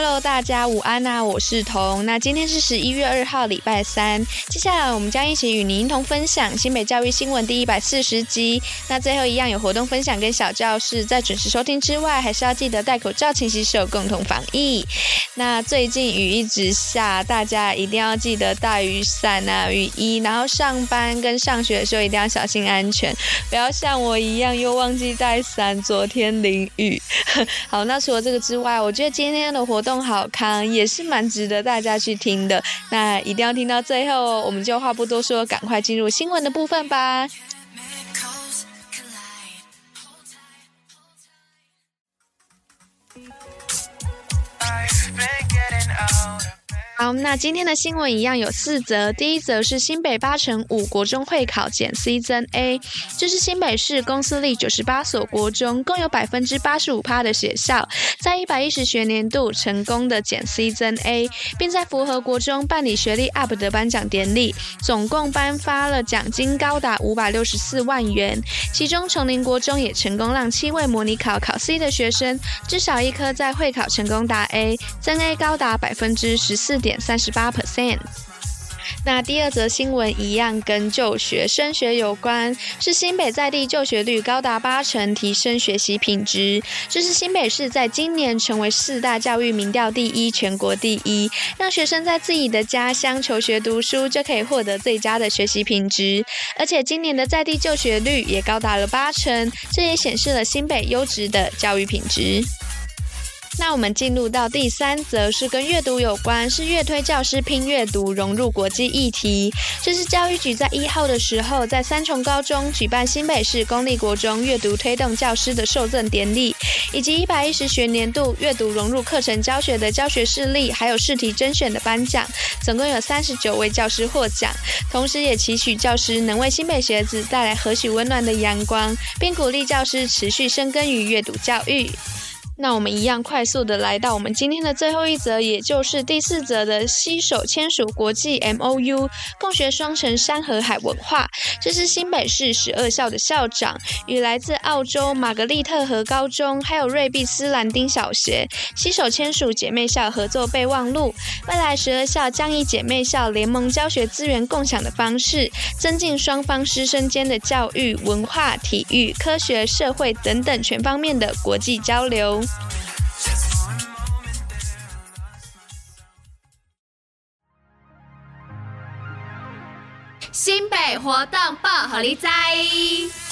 Hello，大家午安呐、啊，我是彤。那今天是十一月二号，礼拜三。接下来我们将一起与您一同分享新北教育新闻第一百四十集。那最后一样有活动分享跟小教室，在准时收听之外，还是要记得戴口罩、勤洗手，共同防疫。那最近雨一直下，大家一定要记得带雨伞啊、雨衣，然后上班跟上学的时候一定要小心安全，不要像我一样又忘记带伞，昨天淋雨。好，那除了这个之外，我觉得今天的活动。好看也是蛮值得大家去听的，那一定要听到最后哦。我们就话不多说，赶快进入新闻的部分吧。好，那今天的新闻一样有四则。第一则是新北八成五国中会考减 C 增 A，就是新北市公私立九十八所国中，共有百分之八十五趴的学校，在一百一十学年度成功的减 C 增 A，并在符合国中办理学历 UP 的颁奖典礼，总共颁发了奖金高达五百六十四万元。其中崇林国中也成功让七位模拟考考 C 的学生，至少一科在会考成功达 A，增 A 高达百分之十四点。点三十八 percent。那第二则新闻一样跟就学升学有关，是新北在地就学率高达八成，提升学习品质。这是新北市在今年成为四大教育民调第一，全国第一，让学生在自己的家乡求学读书就可以获得最佳的学习品质。而且今年的在地就学率也高达了八成，这也显示了新北优质的教育品质。那我们进入到第三则，是跟阅读有关，是乐推教师拼阅读融入国际议题。这是教育局在一号的时候，在三重高中举办新北市公立国中阅读推动教师的授赠典礼，以及一百一十学年度阅读融入课程教学的教学事例，还有试题甄选的颁奖，总共有三十九位教师获奖。同时，也期许教师能为新北学子带来何许温暖的阳光，并鼓励教师持续深耕于阅读教育。那我们一样快速的来到我们今天的最后一则，也就是第四则的携手签署国际 MOU，共学双城山和海文化。这是新北市十二校的校长与来自澳洲玛格丽特河高中，还有瑞碧斯兰丁小学携手签署姐妹校合作备忘录。未来十二校将以姐妹校联盟教学资源共享的方式，增进双方师生间的教育、文化、体育、科学、社会等等全方面的国际交流。新北活动报虎哩知。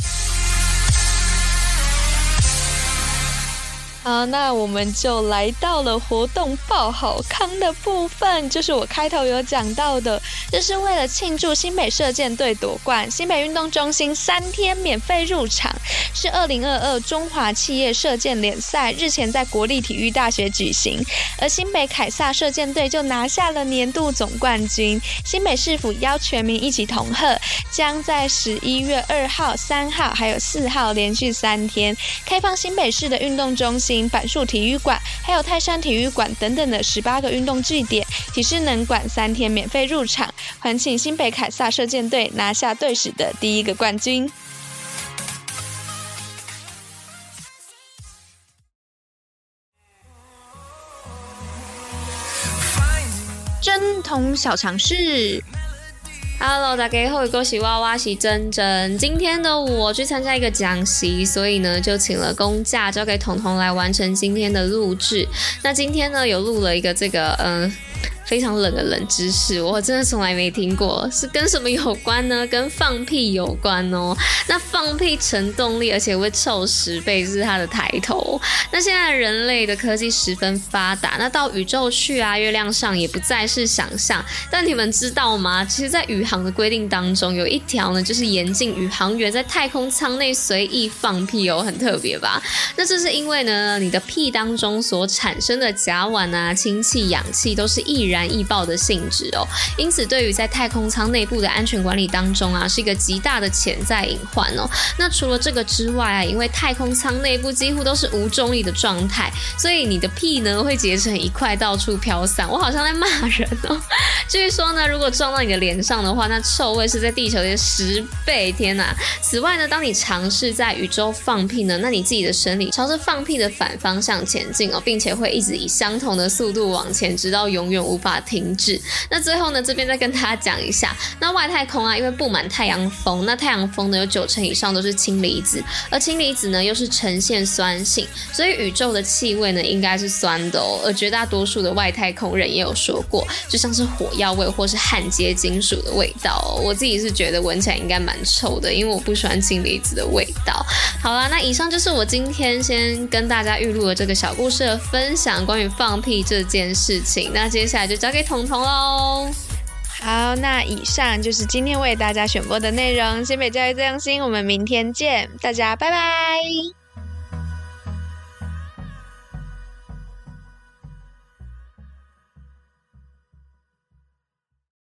好，那我们就来到了活动爆好康的部分，就是我开头有讲到的，这是为了庆祝新北射箭队夺冠，新北运动中心三天免费入场，是二零二二中华企业射箭联赛日前在国立体育大学举行，而新北凯撒射箭队就拿下了年度总冠军。新北市府邀全民一起同贺，将在十一月二号、三号还有四号连续三天开放新北市的运动中心。板树体育馆，还有泰山体育馆等等的十八个运动据点，体适能馆三天免费入场，还请新北凯撒射箭队拿下队史的第一个冠军。贞童小常识。Hello，大家好，我是娃娃喜珍珍。今天的，我去参加一个讲习，所以呢，就请了公假，交给彤彤来完成今天的录制。那今天呢，有录了一个这个，嗯、非常冷的冷知识，我真的从来没听过，是跟什么有关呢？跟放屁有关哦。那放屁成动力，而且会臭十倍，这是它的抬头。那现在人类的科技十分发达，那到宇宙去啊，月亮上也不再是想象。但你们知道吗？其实，在宇航的规定当中，有一条呢，就是严禁宇航员在太空舱内随意放屁哦，很特别吧？那这是因为呢，你的屁当中所产生的甲烷啊、氢气、氧气都是易燃。燃易爆的性质哦，因此对于在太空舱内部的安全管理当中啊，是一个极大的潜在隐患哦。那除了这个之外啊，因为太空舱内部几乎都是无重力的状态，所以你的屁呢会结成一块到处飘散。我好像在骂人哦。据说呢，如果撞到你的脸上的话，那臭味是在地球的十倍。天哪！此外呢，当你尝试在宇宙放屁呢，那你自己的生理朝着放屁的反方向前进哦，并且会一直以相同的速度往前，直到永远无法停止。那最后呢，这边再跟大家讲一下，那外太空啊，因为布满太阳风，那太阳风呢有九成以上都是氢离子，而氢离子呢又是呈现酸性，所以宇宙的气味呢应该是酸的哦。而绝大多数的外太空人也有说过，就像是火药味或是焊接金属的味道哦。我自己是觉得闻起来应该蛮臭的，因为我不喜欢氢离子的味道。好啦，那以上就是我今天先跟大家预录的这个小故事的分享，关于放屁这件事情。那接下来就交给彤彤喽。好，那以上就是今天为大家选播的内容。新北教育最用心，我们明天见，大家拜拜。